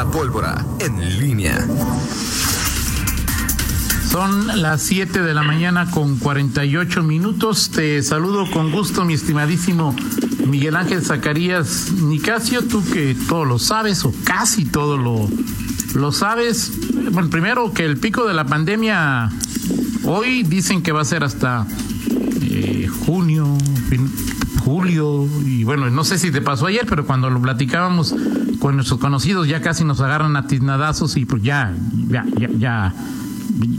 La pólvora en línea. Son las 7 de la mañana con 48 minutos. Te saludo con gusto, mi estimadísimo Miguel Ángel Zacarías Nicasio, tú que todo lo sabes o casi todo lo, lo sabes. Bueno, primero que el pico de la pandemia hoy dicen que va a ser hasta eh, junio, julio, y bueno, no sé si te pasó ayer, pero cuando lo platicábamos con nuestros conocidos ya casi nos agarran a tiznadazos y pues ya, ya, ya, ya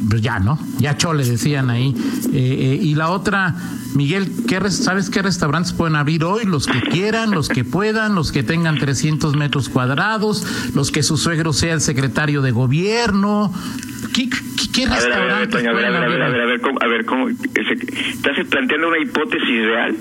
pues ya, ¿no? Ya chole decían ahí. Eh, eh, y la otra, Miguel, ¿qué ¿sabes qué restaurantes pueden abrir hoy? Los que quieran, los que puedan, los que tengan 300 metros cuadrados, los que su suegro sea el secretario de gobierno. ¿Qué, qué, restaurantes a ver, a ver, a ver, a ver, a ver, a ver, ¿cómo, ¿estás planteando una hipótesis real?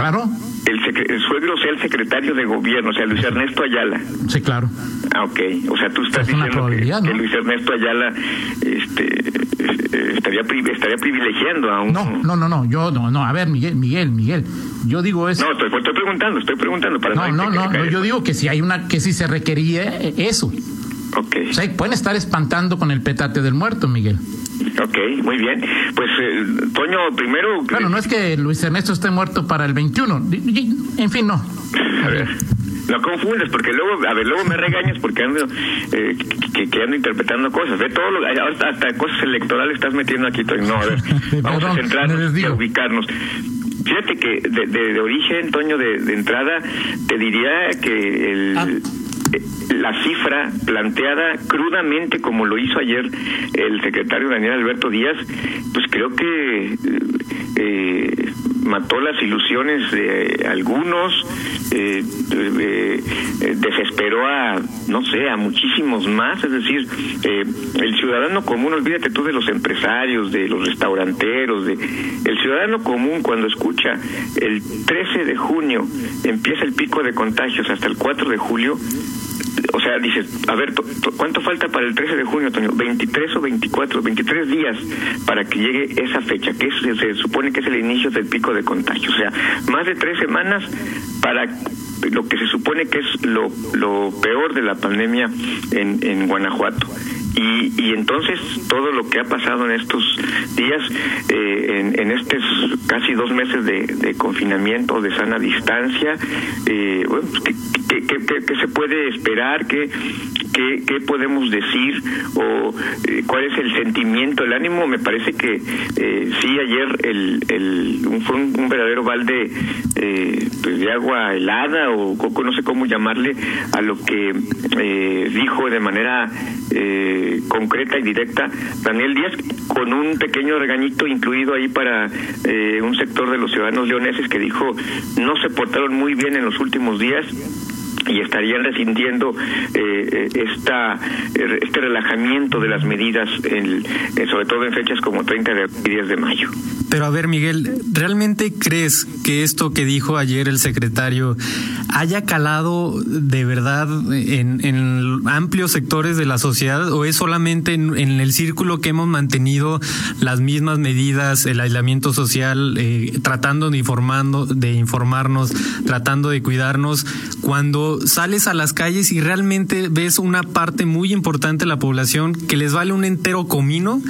Claro el, suegro sea el secretario de gobierno, o sea, Luis Ernesto Ayala. Sí, claro. Ah, ok. O sea, tú estás diciendo que, Luis Ernesto Ayala este, eh, estaría, estaría privilegiando a un... No, no, no, no, yo no, no, a ver, Miguel, Miguel, Miguel, yo digo eso... No, estoy, estoy preguntando, estoy preguntando para... No, no, no, no, yo digo que si hay una, que si se requería eso. Ok. O sea, pueden estar espantando con el petate del muerto, Miguel. Ok, muy bien. Pues, eh, Toño, primero... Bueno, no es que Luis Ernesto esté muerto para el 21. En fin, no. A ver. No confundes, porque luego, a ver, luego me regañas porque ando, eh, que, ando interpretando cosas. Ve todo lo, hasta, hasta cosas electorales estás metiendo aquí. Toño. No, a ver, vamos a centrarnos y a ubicarnos. Fíjate que de, de, origen, Toño, de, de, entrada, te diría que el... Ah la cifra planteada crudamente como lo hizo ayer el secretario Daniel Alberto Díaz, pues creo que eh, mató las ilusiones de algunos, eh, eh, desesperó a, no sé, a muchísimos más, es decir, el ciudadano común, olvídate tú de los empresarios, de los restauranteros, de el ciudadano común cuando escucha el 13 de junio empieza el pico de contagios hasta el 4 de julio, o sea, dices, a ver, ¿cuánto falta para el 13 de junio, Toño? 23 o 24, 23 días para que llegue esa fecha, que se supone que es el inicio del pico de contagio. O sea, más de tres semanas para lo que se supone que es lo, lo peor de la pandemia en, en Guanajuato. Y, y entonces todo lo que ha pasado en estos días, eh, en, estos casi dos meses de, confinamiento, de sana distancia, eh, bueno, pues, ¿qué, se puede esperar? ¿Qué, qué, podemos decir? ¿O eh, cuál es el sentimiento, el ánimo? Me parece que eh, sí, ayer el, el, fue un, verdadero balde pues de agua helada o no sé cómo llamarle a lo que dijo de manera eh, concreta y directa Daniel Díaz, con un pequeño regañito incluido ahí para eh, un sector de los ciudadanos leoneses que dijo no se portaron muy bien en los últimos días y estarían resintiendo eh, esta, este relajamiento de las medidas, en, sobre todo en fechas como 30 de y 10 de mayo. Pero a ver, Miguel, ¿realmente crees que esto que dijo ayer el secretario haya calado de verdad en, en amplios sectores de la sociedad o es solamente en, el círculo que hemos mantenido las mismas medidas, el aislamiento social, eh, tratando de informando, de informarnos, tratando de cuidarnos, cuando sales a las calles y realmente ves una parte muy importante de la población que les vale un entero comino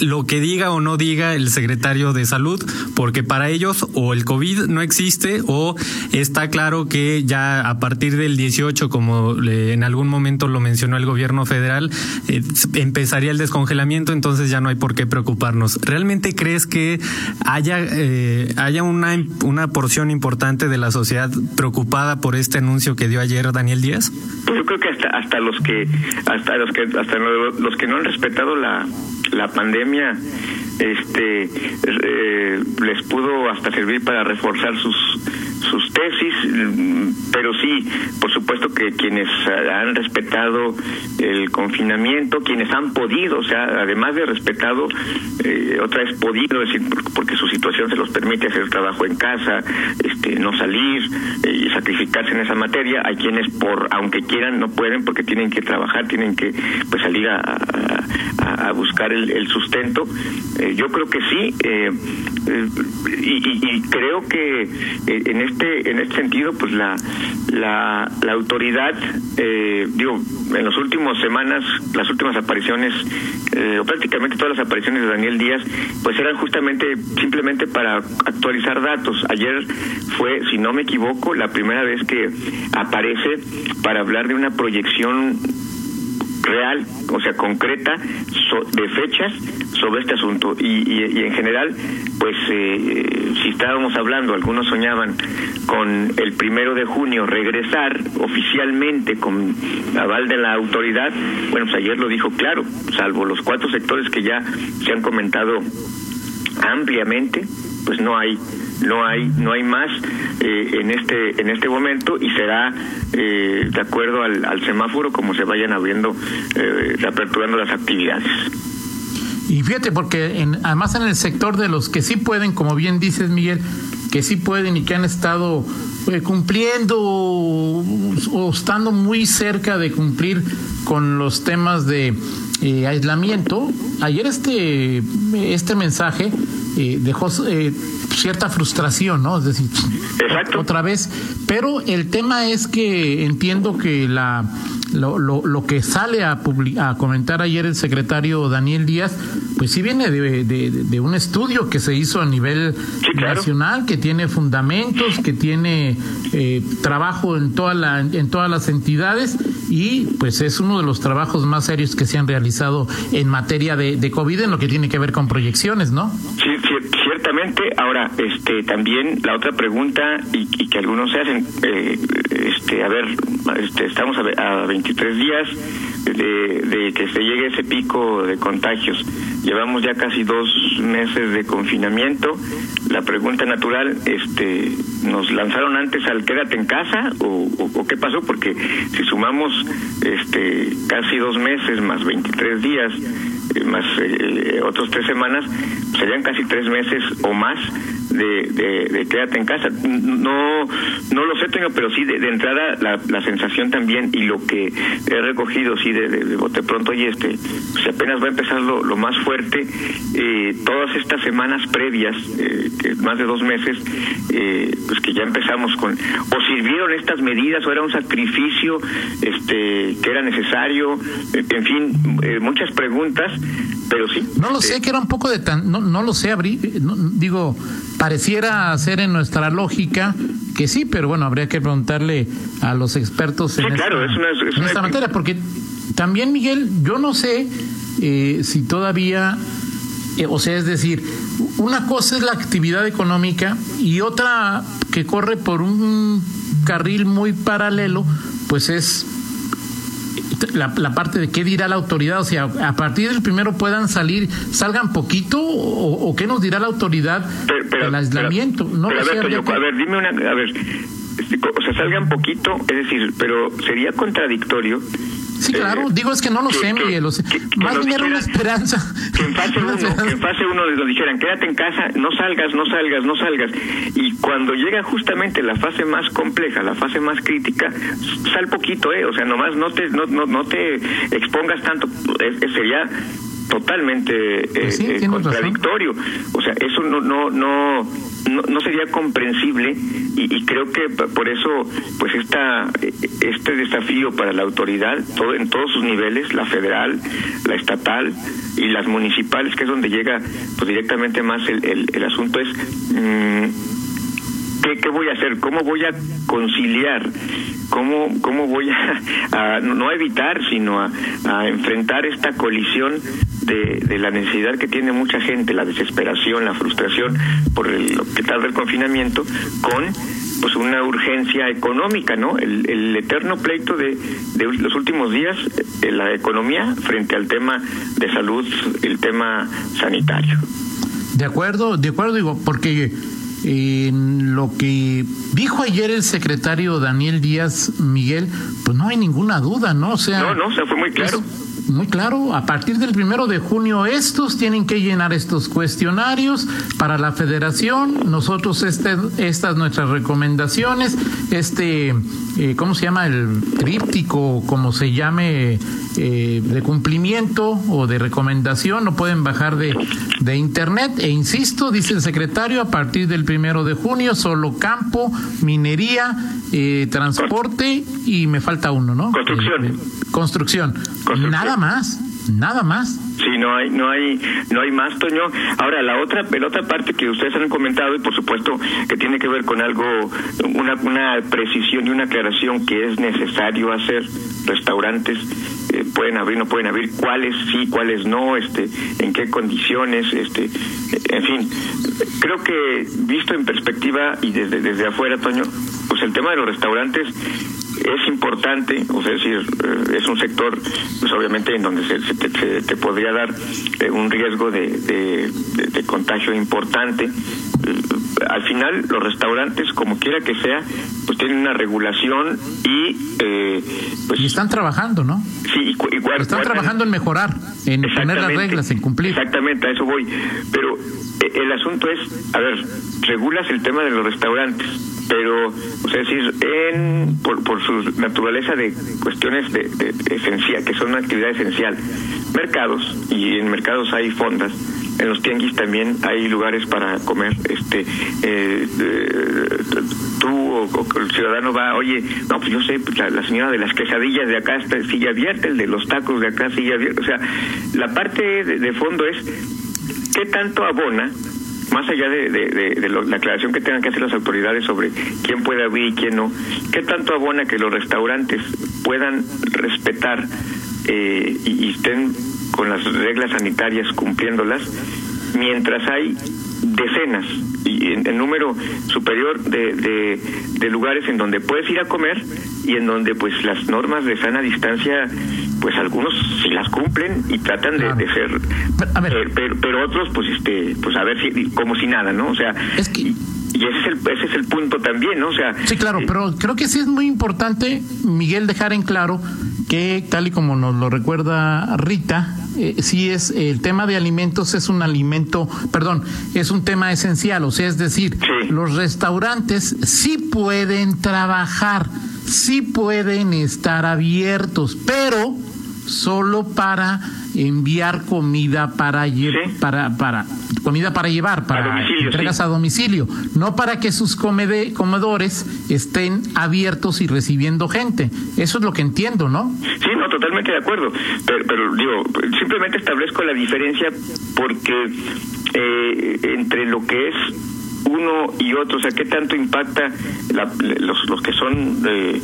lo que diga o no diga el secretario de salud, porque para ellos o el COVID no existe o está claro que ya a partir del 18, como en algún momento lo mencionó el gobierno federal, eh, empezaría el descongelamiento, entonces ya no hay por qué preocuparnos. ¿Realmente crees que haya, eh, haya una, una porción importante de la sociedad preocupada por este anuncio que dio ayer Daniel Díaz? Pues yo creo que hasta, hasta los que hasta los que hasta los que no han respetado la la pandemia este eh, les pudo hasta servir para reforzar sus sus tesis, pero sí, por supuesto que quienes han respetado el confinamiento, quienes han podido, o sea, además de respetado, eh, otra vez podido, decir, porque su situación se los permite hacer trabajo en casa, este, no salir eh, y sacrificarse en esa materia, hay quienes por, aunque quieran, no pueden porque tienen que trabajar, tienen que pues salir a, buscar el, sustento. Eh, yo creo que sí, eh, y, creo que eh, en este en este sentido pues la la, la autoridad eh, digo en las últimas semanas las últimas apariciones o prácticamente todas las apariciones de Daniel Díaz pues eran justamente simplemente para actualizar datos. Ayer fue si no me equivoco la primera vez que aparece para hablar de una proyección real, o sea, concreta, de fechas sobre este asunto. Y, en general, pues eh, si estábamos hablando, algunos soñaban con el primero de junio regresar oficialmente con aval de la autoridad, bueno, pues ayer lo dijo claro, salvo los cuatro sectores que ya se han comentado ampliamente, pues no hay no hay no hay más eh, en este en este momento y será eh, de acuerdo al, semáforo como se vayan abriendo eh, las actividades. Y fíjate porque en, además en el sector de los que sí pueden como bien dices Miguel que sí pueden y que han estado eh, cumpliendo o, estando muy cerca de cumplir con los temas de aislamiento ayer este este mensaje dejó cierta frustración, ¿no? Es decir, otra vez. Pero el tema es que entiendo que la lo, lo, lo que sale a, a comentar ayer el secretario Daniel Díaz, pues sí viene de, de, un estudio que se hizo a nivel nacional, que tiene fundamentos, que tiene eh, trabajo en, toda la, en todas las entidades y pues es uno de los trabajos más serios que se han realizado en materia de, de COVID en lo que tiene que ver con proyecciones, ¿no? Sí, ciertamente. Ahora, este, también la otra pregunta y, y que algunos se hacen, eh, este, a ver, este, estamos a, a 23 días de, que se llegue ese pico de contagios. Llevamos ya casi dos meses de confinamiento. La pregunta natural, este, ¿nos lanzaron antes al quédate en casa o, o, qué pasó? Porque si sumamos este, casi dos meses más 23 días, eh, más eh, otros tres semanas, serían casi tres meses o más de, de, quédate en casa. No no lo sé, tengo, pero sí de, entrada la, la, sensación también y lo que he recogido, sí, de, de, bote pronto, y este, pues apenas va a empezar lo, más fuerte, eh, todas estas semanas previas, eh, más de dos meses, eh, pues que ya empezamos con, o sirvieron estas medidas, o era un sacrificio este que era necesario, en fin, muchas preguntas, pero sí. No lo sé, que era un poco de tan, no, no lo sé, abrí, digo, Pareciera ser en nuestra lógica que sí, pero bueno, habría que preguntarle a los expertos en, esta, materia, porque también, Miguel, yo no sé eh, si todavía, eh, o sea, es decir, una cosa es la actividad económica y otra que corre por un carril muy paralelo, pues es la, la, parte de qué dirá la autoridad, o sea, a partir del primero puedan salir, salgan poquito o, qué nos dirá la autoridad del aislamiento. no a, ver, dime una, a ver, este, o sea, salgan poquito, es decir, pero sería contradictorio Sí, claro. Eh, Digo, es que no lo sé, Miguel. más bien era una esperanza. Que en fase uno, que en fase uno les dijeran, quédate en casa, no salgas, no salgas, no salgas. Y cuando llega justamente la fase más compleja, la fase más crítica, sal poquito, ¿eh? O sea, nomás no te, no, no, no te expongas tanto. sería totalmente pues eh, eh, contradictorio. O sea, eso no, no, no, no, sería comprensible y, creo que por eso, pues esta, este desafío para la autoridad, todo, en todos sus niveles, la federal, la estatal y las municipales, que es donde llega pues directamente más el, el, asunto, es mm, ¿qué, ¿qué voy a hacer? ¿Cómo voy a conciliar cómo, cómo voy a, no a evitar, sino a, a, enfrentar esta colisión de, de, la necesidad que tiene mucha gente, la desesperación, la frustración por el, lo que tarda el confinamiento, con pues una urgencia económica, ¿no? El, el eterno pleito de, de, los últimos días, de la economía frente al tema de salud, el tema sanitario. De acuerdo, de acuerdo, digo, porque en lo que dijo ayer el secretario Daniel Díaz Miguel, pues no hay ninguna duda, ¿no? O sea, no, no, o sea, fue muy claro. Muy claro, a partir del primero de junio estos tienen que llenar estos cuestionarios para la federación. Nosotros este, estas nuestras recomendaciones, este, eh, ¿cómo se llama? El tríptico, como se llame, eh, de cumplimiento o de recomendación, no pueden bajar de, de internet. E insisto, dice el secretario, a partir del primero de junio, solo campo, minería, eh, transporte y me falta uno, ¿no? Construcción. construcción. Nada más, nada más. Sí, no hay, no hay, no hay más, Toño. Ahora la otra, la otra parte que ustedes han comentado y por supuesto que tiene que ver con algo, una, una precisión y una aclaración que es necesario hacer. Restaurantes eh, pueden abrir, no pueden abrir, cuáles sí, cuáles no, este, en qué condiciones, este, en fin. Creo que visto en perspectiva y desde desde afuera, Toño, pues el tema de los restaurantes es importante, o sea, es decir, eh, es un sector, pues obviamente en donde se, te, podría dar eh, un riesgo de, de, contagio importante. Eh, al final, los restaurantes, como quiera que sea, pues tienen una regulación y... pues, y están trabajando, ¿no? Sí, igual... Están trabajando en mejorar, en poner las reglas, en cumplir. Exactamente, a eso voy. Pero el asunto es, a ver, regulas el tema de los restaurantes pero, o sea, decir, en, por, por su naturaleza de cuestiones de, esencial, que son una actividad esencial, mercados, y en mercados hay fondas, en los tianguis también hay lugares para comer. Este, eh, tú o, el ciudadano va, oye, no, pues yo sé, pues la, señora de las quesadillas de acá está sigue abierta, el de los tacos de acá sigue abierta. O sea, la parte de fondo es qué tanto abona más allá de, la aclaración que tengan que hacer las autoridades sobre quién puede abrir y quién no, ¿qué tanto abona que los restaurantes puedan respetar eh, y, estén con las reglas sanitarias cumpliéndolas mientras hay decenas y en, número superior de, de, lugares en donde puedes ir a comer y en donde pues las normas de sana distancia pues algunos sí las cumplen y tratan de, ser eh, pero, otros pues este pues a ver si como si nada no o sea es que... y, ese es el ese es el punto también no o sea sí claro eh, pero creo que sí es muy importante Miguel dejar en claro que tal y como nos lo recuerda Rita eh, sí es el tema de alimentos es un alimento, perdón, es un tema esencial, o sea, es decir, los restaurantes sí pueden trabajar, sí pueden estar abiertos, pero solo para enviar comida para para para comida para llevar para entregas a domicilio no para que sus comedores estén abiertos y recibiendo gente. Eso es lo que entiendo no sí no totalmente de acuerdo. Pero, digo simplemente establezco la diferencia porque eh, entre lo que es uno y otro, o sea, qué tanto impacta los, los que son eh,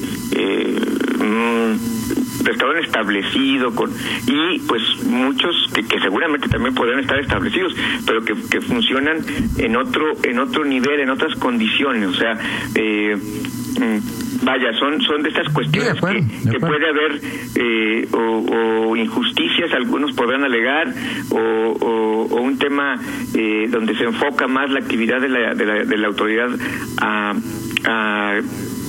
mm, restaurante establecido con y pues muchos que, que, seguramente también podrían estar establecidos pero que, que, funcionan en otro en otro nivel en otras condiciones. O sea eh, mm, vaya, son son de estas cuestiones que, puede haber eh, o, injusticias, algunos podrán alegar, o, un tema eh, donde se enfoca más la actividad de la, de la, de la autoridad a, a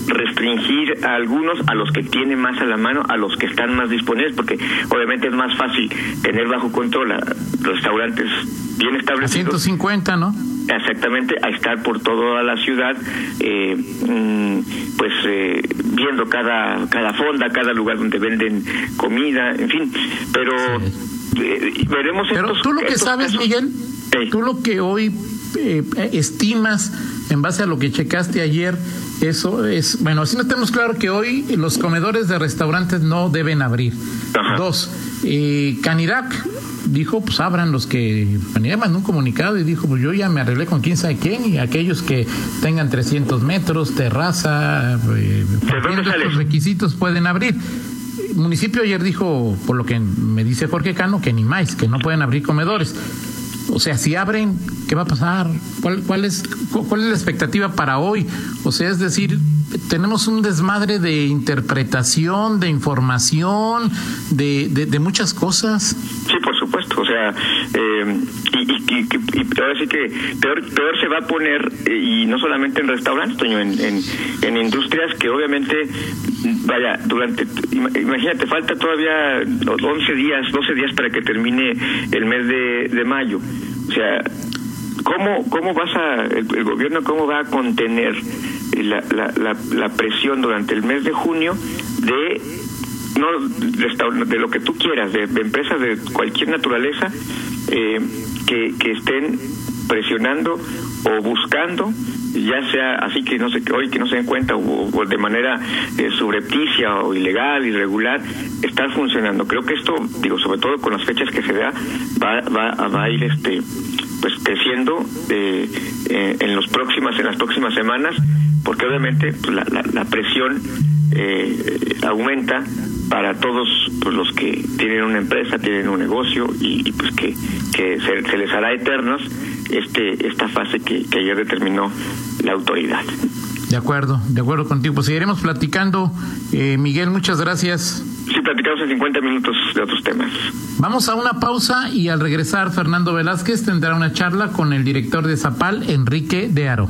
restringir a algunos, a los que tienen más a la mano, a los que están más disponibles, porque obviamente es más fácil tener bajo control a restaurantes bien establecidos. A 150, ¿no? Exactamente, a estar por toda la ciudad, eh, mm, pues eh, viendo cada, cada fonda, cada lugar donde venden comida, en fin, pero eh, veremos Pero tú lo que sabes, Miguel, tú lo que hoy estimas en base a lo que checaste ayer, eso es, bueno, así no tenemos claro que hoy los comedores de restaurantes no deben abrir. Dos, eh, Canirac dijo, pues abran los que, Canirac mandó un comunicado y dijo, pues yo ya me arreglé con quién sabe quién y aquellos que tengan 300 metros, terraza, eh, los requisitos pueden abrir. El municipio ayer dijo, por lo que me dice Jorge Cano, que ni más, que no pueden abrir comedores. O sea, si abren, ¿qué va a pasar? ¿Cuál, cuál, es, ¿Cuál es la expectativa para hoy? O sea, es decir, tenemos un desmadre de interpretación, de información, de, de, muchas cosas. Sí, por supuesto. O sea, eh, y, y, y, ahora sí que peor, peor se va a poner, eh, y no solamente en restaurantes, en, en, industrias que obviamente, vaya, durante, imagínate, falta todavía 11 días, 12 días para que termine el mes de, de mayo. O sea, ¿cómo, cómo vas a, el, gobierno cómo va a contener la, la, la, la presión durante el mes de junio de no de lo que tú quieras, de, empresas de cualquier naturaleza eh, que, estén presionando o buscando ya sea así que no sé hoy que no se den cuenta o, de manera eh, subrepticia o ilegal irregular estar funcionando. Creo que esto digo sobre todo con las fechas que se da va va, va a ir este pues creciendo eh, eh, en los próximas en las próximas semanas porque obviamente pues, la, la, la, presión eh, aumenta para todos pues, los que tienen una empresa, tienen un negocio y, pues que, que se, les hará eternos este esta fase que, que ayer determinó la autoridad. De acuerdo, de acuerdo contigo. Pues seguiremos platicando. Eh, Miguel, muchas gracias. Sí, platicamos en 50 minutos de otros temas. Vamos a una pausa y al regresar Fernando Velázquez tendrá una charla con el director de Zapal, Enrique de Aro.